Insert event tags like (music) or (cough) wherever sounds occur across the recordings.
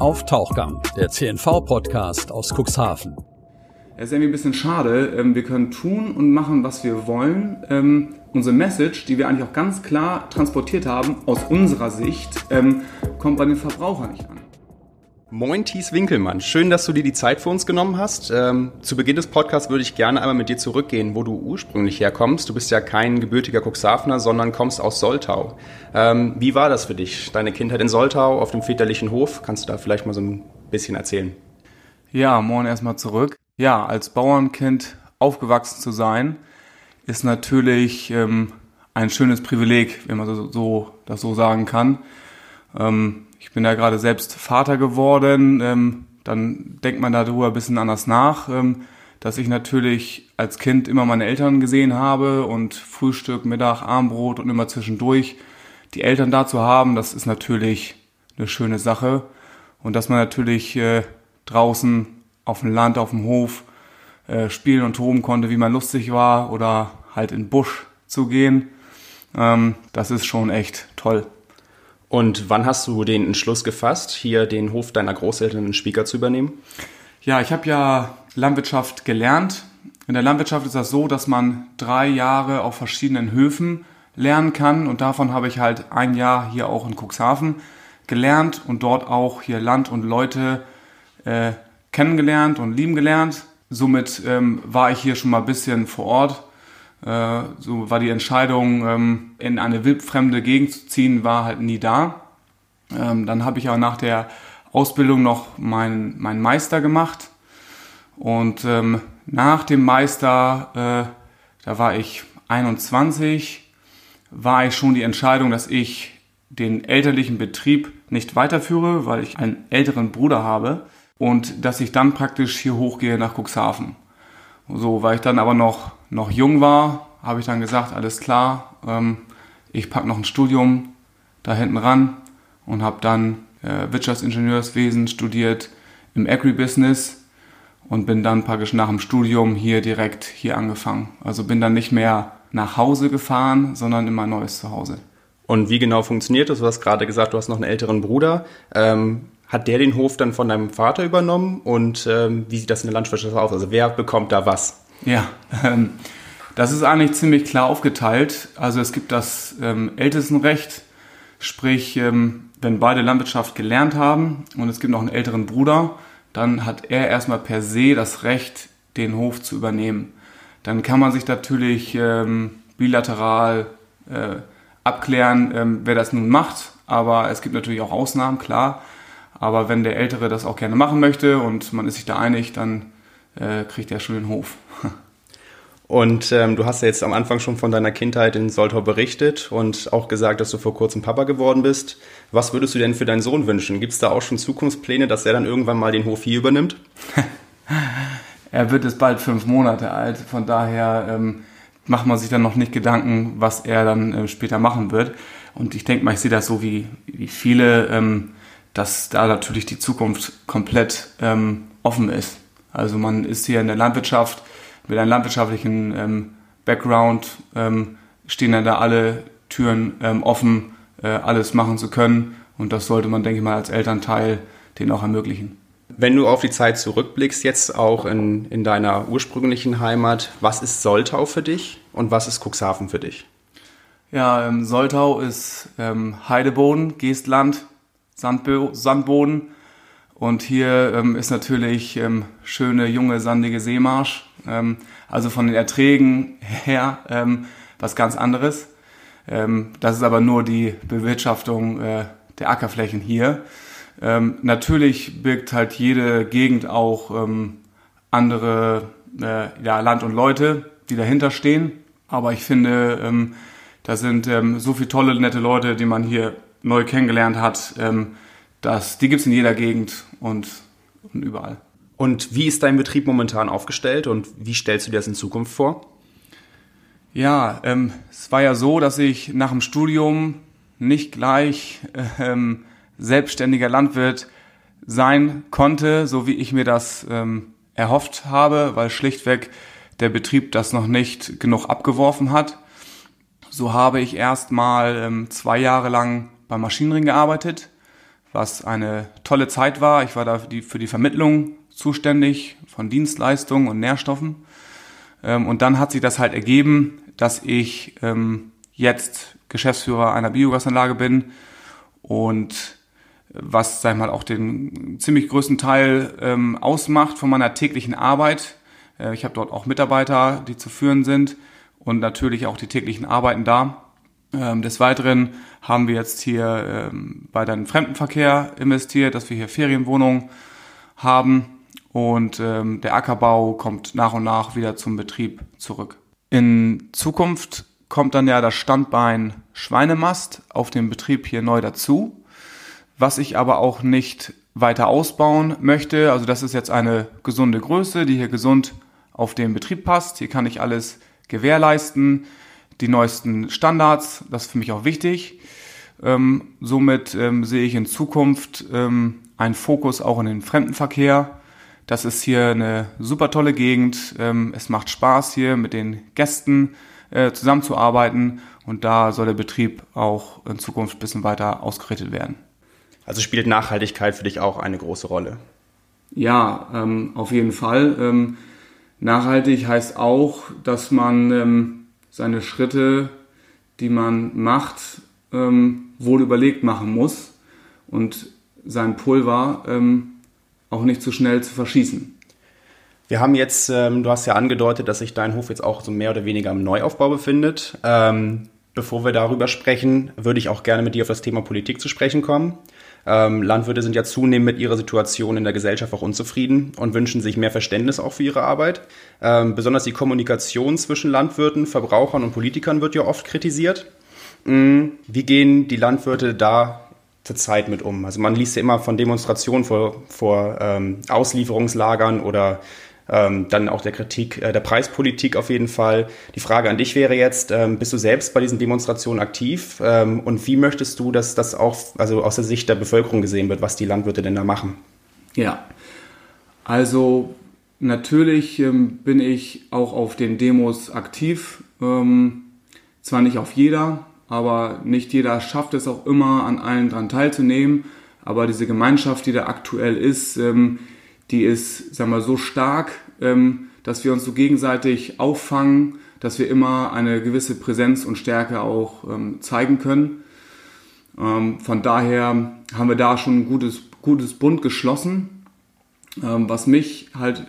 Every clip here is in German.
auf Tauchgang, der CNV-Podcast aus Cuxhaven. Es ist irgendwie ein bisschen schade. Ähm, wir können tun und machen, was wir wollen. Ähm, unsere Message, die wir eigentlich auch ganz klar transportiert haben, aus unserer Sicht, ähm, kommt bei den Verbrauchern nicht an. Moin Thies Winkelmann, schön, dass du dir die Zeit für uns genommen hast. Ähm, zu Beginn des Podcasts würde ich gerne einmal mit dir zurückgehen, wo du ursprünglich herkommst. Du bist ja kein gebürtiger Cuxhavener, sondern kommst aus Soltau. Ähm, wie war das für dich, deine Kindheit in Soltau auf dem väterlichen Hof? Kannst du da vielleicht mal so ein bisschen erzählen? Ja, moin erstmal zurück. Ja, als Bauernkind aufgewachsen zu sein, ist natürlich ähm, ein schönes Privileg, wenn man so, so das so sagen kann. Ähm, ich bin ja gerade selbst Vater geworden, ähm, dann denkt man darüber ein bisschen anders nach, ähm, dass ich natürlich als Kind immer meine Eltern gesehen habe und Frühstück, Mittag, Armbrot und immer zwischendurch die Eltern da zu haben, das ist natürlich eine schöne Sache. Und dass man natürlich äh, draußen auf dem Land, auf dem Hof äh, spielen und toben konnte, wie man lustig war oder halt in den Busch zu gehen, ähm, das ist schon echt toll. Und wann hast du den Entschluss gefasst, hier den Hof deiner Großeltern in Spieker zu übernehmen? Ja, ich habe ja Landwirtschaft gelernt. In der Landwirtschaft ist das so, dass man drei Jahre auf verschiedenen Höfen lernen kann und davon habe ich halt ein Jahr hier auch in Cuxhaven gelernt und dort auch hier Land und Leute äh, kennengelernt und lieben gelernt. Somit ähm, war ich hier schon mal ein bisschen vor Ort so war die Entscheidung, ähm, in eine wildfremde Gegend zu ziehen, war halt nie da. Ähm, dann habe ich auch nach der Ausbildung noch meinen mein Meister gemacht. Und ähm, nach dem Meister, äh, da war ich 21, war ich schon die Entscheidung, dass ich den elterlichen Betrieb nicht weiterführe, weil ich einen älteren Bruder habe und dass ich dann praktisch hier hochgehe nach Cuxhaven. So, weil ich dann aber noch, noch jung war, habe ich dann gesagt, alles klar, ähm, ich packe noch ein Studium da hinten ran und habe dann äh, Wirtschaftsingenieurswesen studiert im Agribusiness und bin dann praktisch nach dem Studium hier direkt hier angefangen. Also bin dann nicht mehr nach Hause gefahren, sondern in mein neues Zuhause. Und wie genau funktioniert das? Du hast gerade gesagt, du hast noch einen älteren Bruder. Ähm, hat der den Hof dann von deinem Vater übernommen und ähm, wie sieht das in der Landwirtschaft aus? Also wer bekommt da was? Ja, ähm, das ist eigentlich ziemlich klar aufgeteilt. Also es gibt das ähm, Ältestenrecht, sprich, ähm, wenn beide Landwirtschaft gelernt haben und es gibt noch einen älteren Bruder, dann hat er erstmal per se das Recht, den Hof zu übernehmen. Dann kann man sich natürlich ähm, bilateral äh, abklären, ähm, wer das nun macht. Aber es gibt natürlich auch Ausnahmen, klar. Aber wenn der Ältere das auch gerne machen möchte und man ist sich da einig, dann äh, kriegt er schon den Hof. (laughs) Und ähm, du hast ja jetzt am Anfang schon von deiner Kindheit in Soltau berichtet und auch gesagt, dass du vor kurzem Papa geworden bist. Was würdest du denn für deinen Sohn wünschen? Gibt es da auch schon Zukunftspläne, dass er dann irgendwann mal den Hof hier übernimmt? (laughs) er wird jetzt bald fünf Monate alt, von daher ähm, macht man sich dann noch nicht Gedanken, was er dann äh, später machen wird. Und ich denke mal, ich sehe das so wie, wie viele. Ähm, dass da natürlich die Zukunft komplett ähm, offen ist. Also man ist hier in der Landwirtschaft mit einem landwirtschaftlichen ähm, Background, ähm, stehen dann da alle Türen ähm, offen, äh, alles machen zu können. Und das sollte man, denke ich mal, als Elternteil den auch ermöglichen. Wenn du auf die Zeit zurückblickst, jetzt auch in, in deiner ursprünglichen Heimat, was ist Soltau für dich und was ist Cuxhaven für dich? Ja, ähm, Soltau ist ähm, Heideboden, Geestland, Sandbo Sandboden. Und hier ähm, ist natürlich ähm, schöne, junge, sandige Seemarsch. Ähm, also von den Erträgen her ähm, was ganz anderes. Ähm, das ist aber nur die Bewirtschaftung äh, der Ackerflächen hier. Ähm, natürlich birgt halt jede Gegend auch andere äh, ja, Land und Leute, die dahinter stehen. Aber ich finde, da sind so viele tolle, nette Leute, die man hier neu kennengelernt hat, das, die gibt es in jeder Gegend und, und überall. Und wie ist dein Betrieb momentan aufgestellt und wie stellst du dir das in Zukunft vor? Ja, ähm, es war ja so, dass ich nach dem Studium nicht gleich ähm, selbstständiger Landwirt sein konnte, so wie ich mir das ähm, erhofft habe, weil schlichtweg der Betrieb das noch nicht genug abgeworfen hat. So habe ich erst mal ähm, zwei Jahre lang beim Maschinenring gearbeitet, was eine tolle Zeit war. Ich war da für die, Vermittlung zuständig von Dienstleistungen und Nährstoffen. Ähm, und dann hat sich das halt ergeben, dass ich ähm, jetzt Geschäftsführer einer Biogasanlage bin und was, sag ich mal, auch den ziemlich größten Teil ähm, ausmacht von meiner täglichen Arbeit. Äh, ich habe dort auch Mitarbeiter, die zu führen sind und natürlich auch die täglichen Arbeiten da. Ähm, des Weiteren haben wir jetzt hier ähm, bei den Fremdenverkehr investiert, dass wir hier Ferienwohnungen haben und ähm, der Ackerbau kommt nach und nach wieder zum Betrieb zurück. In Zukunft kommt dann ja das Standbein Schweinemast auf dem Betrieb hier neu dazu was ich aber auch nicht weiter ausbauen möchte. Also das ist jetzt eine gesunde Größe, die hier gesund auf den Betrieb passt. Hier kann ich alles gewährleisten, die neuesten Standards, das ist für mich auch wichtig. Ähm, somit ähm, sehe ich in Zukunft ähm, einen Fokus auch in den Fremdenverkehr. Das ist hier eine super tolle Gegend. Ähm, es macht Spaß hier mit den Gästen äh, zusammenzuarbeiten und da soll der Betrieb auch in Zukunft ein bisschen weiter ausgerichtet werden. Also spielt Nachhaltigkeit für dich auch eine große Rolle? Ja, ähm, auf jeden Fall. Ähm, nachhaltig heißt auch, dass man ähm, seine Schritte, die man macht, ähm, wohl überlegt machen muss und sein Pulver ähm, auch nicht zu schnell zu verschießen. Wir haben jetzt, ähm, du hast ja angedeutet, dass sich dein Hof jetzt auch so mehr oder weniger im Neuaufbau befindet. bevor wir darüber sprechen, würde ich auch gerne mit dir auf das Thema Politik zu sprechen kommen. Ähm, Landwirte sind ja zunehmend mit ihrer Situation in der Gesellschaft auch unzufrieden und wünschen sich mehr Verständnis auch für ihre Arbeit. Ähm, besonders die Kommunikation zwischen Landwirten, Verbrauchern und Politikern wird ja oft kritisiert. Mhm. Wie gehen die Landwirte da zurzeit mit um? Also man liest ja immer von Demonstrationen vor, vor ähm, Auslieferungslagern oder ähm, dann auch der Kritik äh, der Preispolitik auf jeden Fall. Die Frage an dich wäre jetzt, ähm, bist du selbst bei diesen Demonstrationen aktiv ähm, und wie möchtest du, dass das auch also aus der Sicht der Bevölkerung gesehen wird, was die Landwirte denn da machen? Ja, also natürlich ähm, bin ich auch auf den Demos aktiv. Ähm, zwar nicht auf jeder, aber nicht jeder schafft es auch immer, an allen dran teilzunehmen. Aber diese Gemeinschaft, die da aktuell ist, ähm, die ist, sagen wir, so stark, ähm, dass wir uns so gegenseitig auffangen, dass wir immer eine gewisse Präsenz und Stärke auch ähm, zeigen können. Ähm, von daher haben wir da schon ein gutes, gutes Bund geschlossen. Was mich halt ein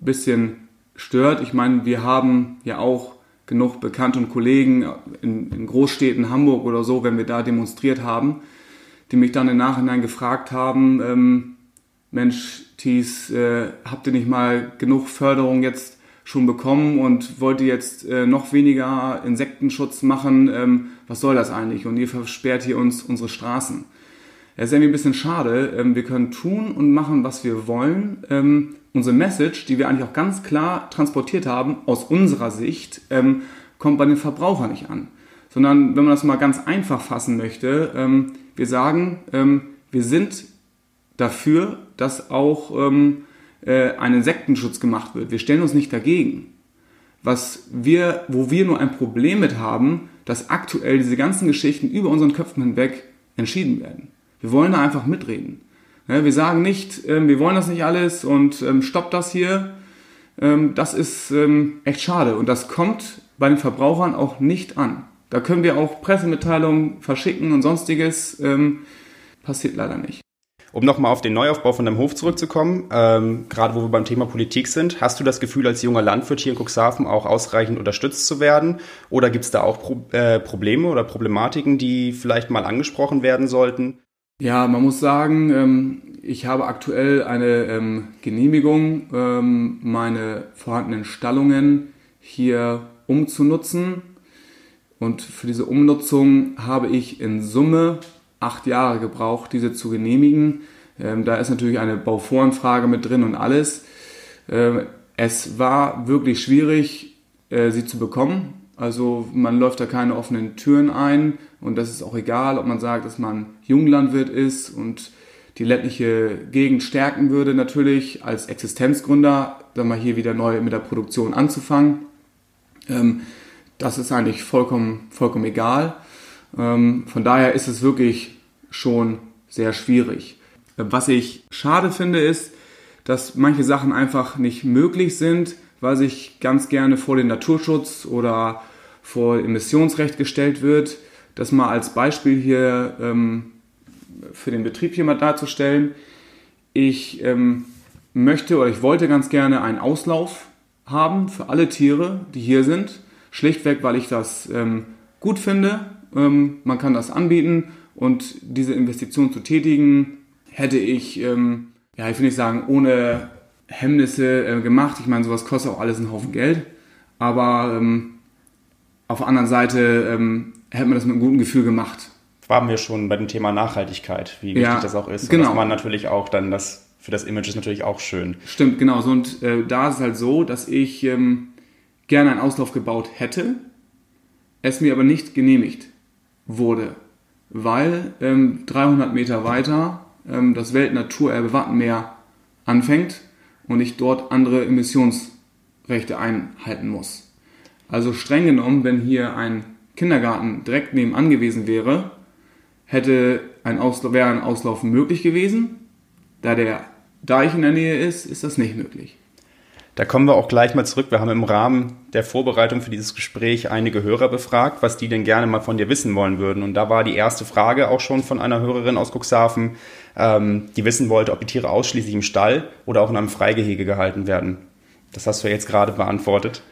bisschen stört, ich meine, wir haben ja auch genug Bekannte und Kollegen in, in Großstädten, Hamburg oder so, wenn wir da demonstriert haben, die mich dann im Nachhinein gefragt haben, Mensch, Thies, äh, habt ihr nicht mal genug Förderung jetzt schon bekommen und wollt ihr jetzt äh, noch weniger Insektenschutz machen? Ähm, was soll das eigentlich? Und ihr versperrt hier uns unsere Straßen. Es ist irgendwie ein bisschen schade. Ähm, wir können tun und machen, was wir wollen. Ähm, unsere Message, die wir eigentlich auch ganz klar transportiert haben, aus unserer Sicht, ähm, kommt bei den Verbrauchern nicht an. Sondern wenn man das mal ganz einfach fassen möchte, ähm, wir sagen, ähm, wir sind dafür, dass auch ähm, äh, ein Insektenschutz gemacht wird. Wir stellen uns nicht dagegen. Was wir, wo wir nur ein Problem mit haben, dass aktuell diese ganzen Geschichten über unseren Köpfen hinweg entschieden werden. Wir wollen da einfach mitreden. Wir sagen nicht, ähm, wir wollen das nicht alles und ähm, stoppt das hier. Ähm, das ist echt schade und das kommt bei den Verbrauchern auch nicht an. Da können wir auch Pressemitteilungen verschicken und sonstiges. Passiert leider nicht. Um nochmal auf den Neuaufbau von deinem Hof zurückzukommen, ähm, gerade wo wir beim Thema Politik sind, hast du das Gefühl, als junger Landwirt hier in Cuxhaven auch ausreichend unterstützt zu werden? Oder gibt es da auch Pro äh, Probleme oder Problematiken, die vielleicht mal angesprochen werden sollten? Ja, man muss sagen, ähm, ich habe aktuell eine ähm, Genehmigung, ähm, meine vorhandenen Stallungen hier umzunutzen. Und für diese Umnutzung habe ich in Summe acht Jahre gebraucht, diese zu genehmigen. Ähm, da ist natürlich eine Bauvoranfrage mit drin und alles. Ähm, es war wirklich schwierig, äh, sie zu bekommen. Also man läuft da keine offenen Türen ein und das ist auch egal, ob man sagt, dass man Junglandwirt ist und die ländliche Gegend stärken würde natürlich als Existenzgründer, dann mal hier wieder neu mit der Produktion anzufangen. Ähm, das ist eigentlich vollkommen, vollkommen egal. Ähm, von daher ist es wirklich schon sehr schwierig. Was ich schade finde, ist, dass manche Sachen einfach nicht möglich sind, weil sich ganz gerne vor den Naturschutz oder vor Emissionsrecht gestellt wird. Das mal als Beispiel hier ähm, für den Betrieb hier mal darzustellen. Ich ähm, möchte oder ich wollte ganz gerne einen Auslauf haben für alle Tiere, die hier sind. Schlichtweg, weil ich das ähm, gut finde. Ähm, man kann das anbieten und diese Investition zu tätigen, hätte ich, ähm, ja, ich will nicht sagen, ohne Hemmnisse äh, gemacht. Ich meine, sowas kostet auch alles einen Haufen Geld. Aber ähm, auf der anderen Seite ähm, hätte man das mit einem guten Gefühl gemacht. Waren wir schon bei dem Thema Nachhaltigkeit, wie wichtig ja, das auch ist. Genau. Und man natürlich auch dann das für das Image ist natürlich auch schön. Stimmt, genau. So, und äh, da ist es halt so, dass ich ähm, gerne einen Auslauf gebaut hätte, es mir aber nicht genehmigt wurde, weil ähm, 300 Meter weiter ähm, das Weltnaturerbe Wattenmeer anfängt und ich dort andere Emissionsrechte einhalten muss. Also streng genommen, wenn hier ein Kindergarten direkt nebenan gewesen wäre, hätte ein Auslauf, wäre ein Auslauf möglich gewesen. Da der Deich in der Nähe ist, ist das nicht möglich. Da kommen wir auch gleich mal zurück. Wir haben im Rahmen der Vorbereitung für dieses Gespräch einige Hörer befragt, was die denn gerne mal von dir wissen wollen würden. Und da war die erste Frage auch schon von einer Hörerin aus Cuxhaven, ähm, die wissen wollte, ob die Tiere ausschließlich im Stall oder auch in einem Freigehege gehalten werden. Das hast du jetzt gerade beantwortet.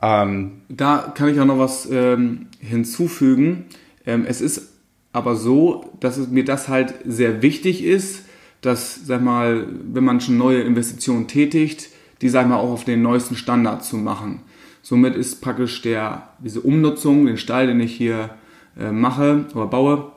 Ähm, da kann ich auch noch was ähm, hinzufügen. Ähm, es ist aber so, dass es mir das halt sehr wichtig ist, dass, sag mal, wenn man schon neue Investitionen tätigt, die, sag mal, auch auf den neuesten Standard zu machen. Somit ist praktisch der, diese Umnutzung, den Stall, den ich hier äh, mache oder baue,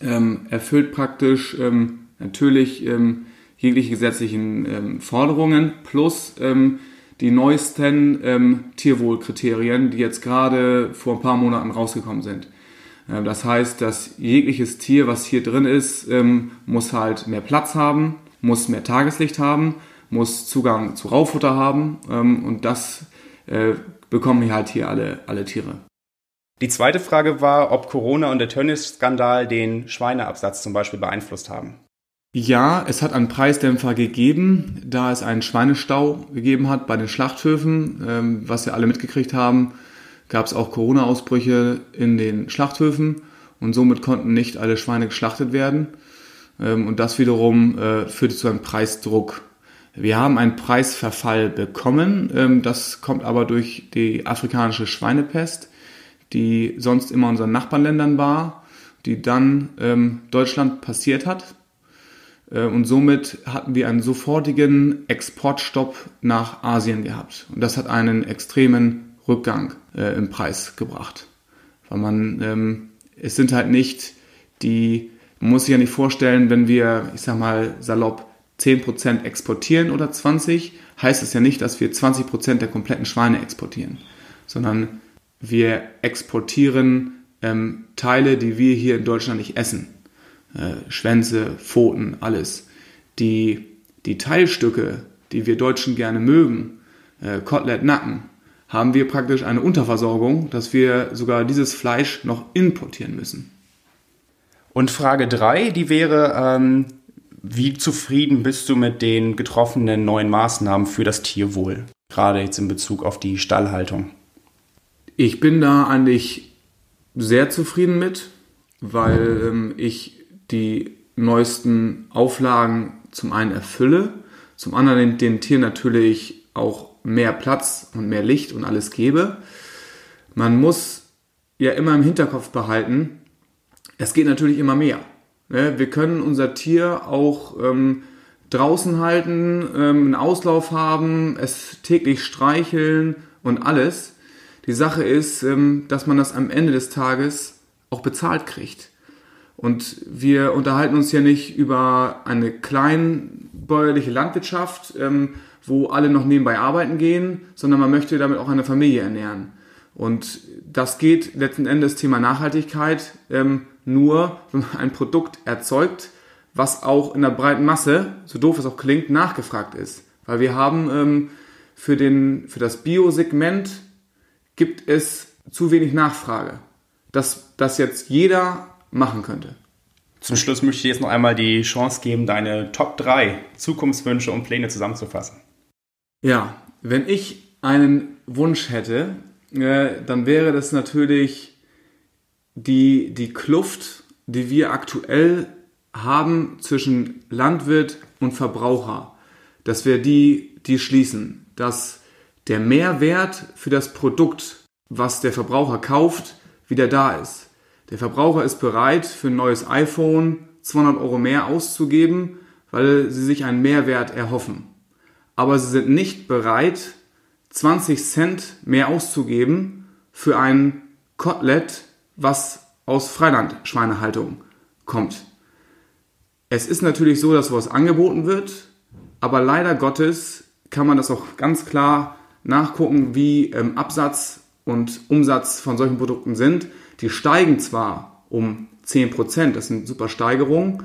ähm, erfüllt praktisch ähm, natürlich ähm, jegliche gesetzlichen ähm, Forderungen plus ähm, die neuesten ähm, Tierwohlkriterien, die jetzt gerade vor ein paar Monaten rausgekommen sind. Ähm, das heißt, dass jegliches Tier, was hier drin ist, ähm, muss halt mehr Platz haben, muss mehr Tageslicht haben, muss Zugang zu Raufutter haben ähm, und das äh, bekommen hier halt hier alle, alle Tiere. Die zweite Frage war, ob Corona und der Tönnies-Skandal den Schweineabsatz zum Beispiel beeinflusst haben. Ja, es hat einen Preisdämpfer gegeben, da es einen Schweinestau gegeben hat bei den Schlachthöfen, was wir alle mitgekriegt haben gab es auch Corona-Ausbrüche in den Schlachthöfen und somit konnten nicht alle Schweine geschlachtet werden. Ähm, und das wiederum äh, führte zu einem Preisdruck. Wir haben einen Preisverfall bekommen. Ähm, das kommt aber durch die afrikanische Schweinepest, die sonst immer in unseren Nachbarländern war, die dann ähm, Deutschland passiert hat. Äh, und somit hatten wir einen sofortigen Exportstopp nach Asien gehabt. Und das hat einen extremen Rückgang äh, im Preis gebracht. Weil man, ähm, es sind halt nicht die, man muss sich ja nicht vorstellen, wenn wir, ich sag mal, salopp 10% exportieren oder 20, heißt es ja nicht, dass wir 20% der kompletten Schweine exportieren, sondern wir exportieren ähm, Teile, die wir hier in Deutschland nicht essen. Äh, Schwänze, Pfoten, alles. Die, die Teilstücke, die wir Deutschen gerne mögen, äh, Kotelett, Nacken, haben wir praktisch eine Unterversorgung, dass wir sogar dieses Fleisch noch importieren müssen. Und Frage 3, die wäre, ähm, wie zufrieden bist du mit den getroffenen neuen Maßnahmen für das Tierwohl, gerade jetzt in Bezug auf die Stallhaltung? Ich bin da eigentlich sehr zufrieden mit, weil ähm, ich die neuesten Auflagen zum einen erfülle, zum anderen den, den Tieren natürlich auch mehr Platz und mehr Licht und alles gebe. Man muss ja immer im Hinterkopf behalten, es geht natürlich immer mehr. Ne? Wir können unser Tier auch ähm, draußen halten, ähm, einen Auslauf haben, es täglich streicheln und alles. Die Sache ist, ähm, dass man das am Ende des Tages auch bezahlt kriegt. Und wir unterhalten uns ja nicht über eine kleinbäuerliche Landwirtschaft, ähm, wo alle noch nebenbei arbeiten gehen, sondern man möchte damit auch eine Familie ernähren. Und das geht letzten Endes Thema Nachhaltigkeit ähm, nur, wenn man ein Produkt erzeugt, was auch in der breiten Masse, so doof es auch klingt, nachgefragt ist. Weil wir haben ähm, für, den, für das Biosegment gibt es zu wenig Nachfrage, dass das jetzt jeder machen könnte. Zum Schluss möchte ich dir jetzt noch einmal die Chance geben, deine Top 3 Zukunftswünsche und Pläne zusammenzufassen. Ja, wenn ich einen Wunsch hätte, äh, dann wäre das natürlich die, die Kluft, die wir aktuell haben zwischen Landwirt und Verbraucher, dass wir die, die schließen, dass der Mehrwert für das Produkt, was der Verbraucher kauft, wieder da ist. Der Verbraucher ist bereit, für ein neues iPhone 200 Euro mehr auszugeben, weil sie sich einen Mehrwert erhoffen. Aber sie sind nicht bereit, 20 Cent mehr auszugeben für ein Kotelett, was aus Freilandschweinehaltung kommt. Es ist natürlich so, dass sowas angeboten wird, aber leider Gottes kann man das auch ganz klar nachgucken, wie ähm, Absatz und Umsatz von solchen Produkten sind. Die steigen zwar um 10%, das sind super Steigerungen,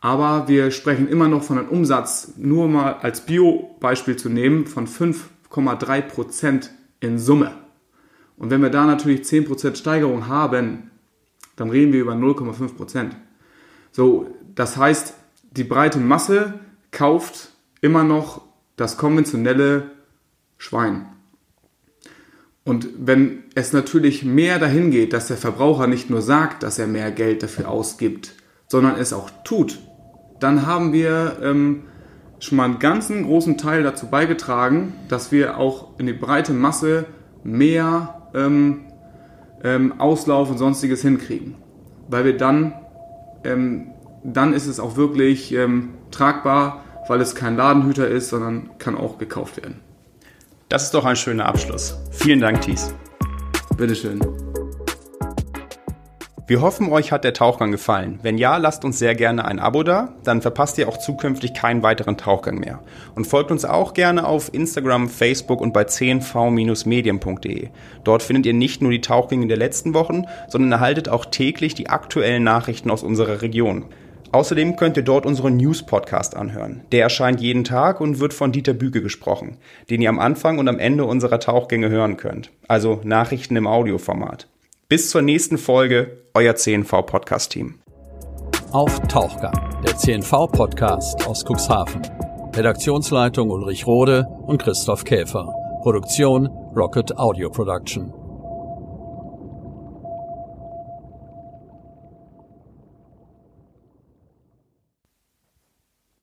aber wir sprechen immer noch von einem Umsatz, nur mal als Bio-Beispiel zu nehmen, von 5,3% in Summe. Und wenn wir da natürlich 10% Steigerung haben, dann reden wir über 0,5%. So, das heißt, die breite Masse kauft immer noch das konventionelle Schwein. Und wenn es natürlich mehr dahin geht, dass der Verbraucher nicht nur sagt, dass er mehr Geld dafür ausgibt, sondern es auch tut, dann haben wir ähm, schon mal einen ganzen großen Teil dazu beigetragen, dass wir auch in die breite Masse mehr ähm, ähm, Auslauf und sonstiges hinkriegen. Weil wir dann ähm, dann ist es auch wirklich ähm, tragbar, weil es kein Ladenhüter ist, sondern kann auch gekauft werden. Das ist doch ein schöner Abschluss. Vielen Dank, Thies. Bitteschön. Wir hoffen, euch hat der Tauchgang gefallen. Wenn ja, lasst uns sehr gerne ein Abo da, dann verpasst ihr auch zukünftig keinen weiteren Tauchgang mehr. Und folgt uns auch gerne auf Instagram, Facebook und bei 10v-medien.de. Dort findet ihr nicht nur die Tauchgänge der letzten Wochen, sondern erhaltet auch täglich die aktuellen Nachrichten aus unserer Region. Außerdem könnt ihr dort unseren News-Podcast anhören. Der erscheint jeden Tag und wird von Dieter Büge gesprochen, den ihr am Anfang und am Ende unserer Tauchgänge hören könnt. Also Nachrichten im Audioformat. Bis zur nächsten Folge, euer CNV Podcast Team. Auf Tauchgang, der CNV Podcast aus Cuxhaven. Redaktionsleitung Ulrich Rode und Christoph Käfer. Produktion Rocket Audio Production.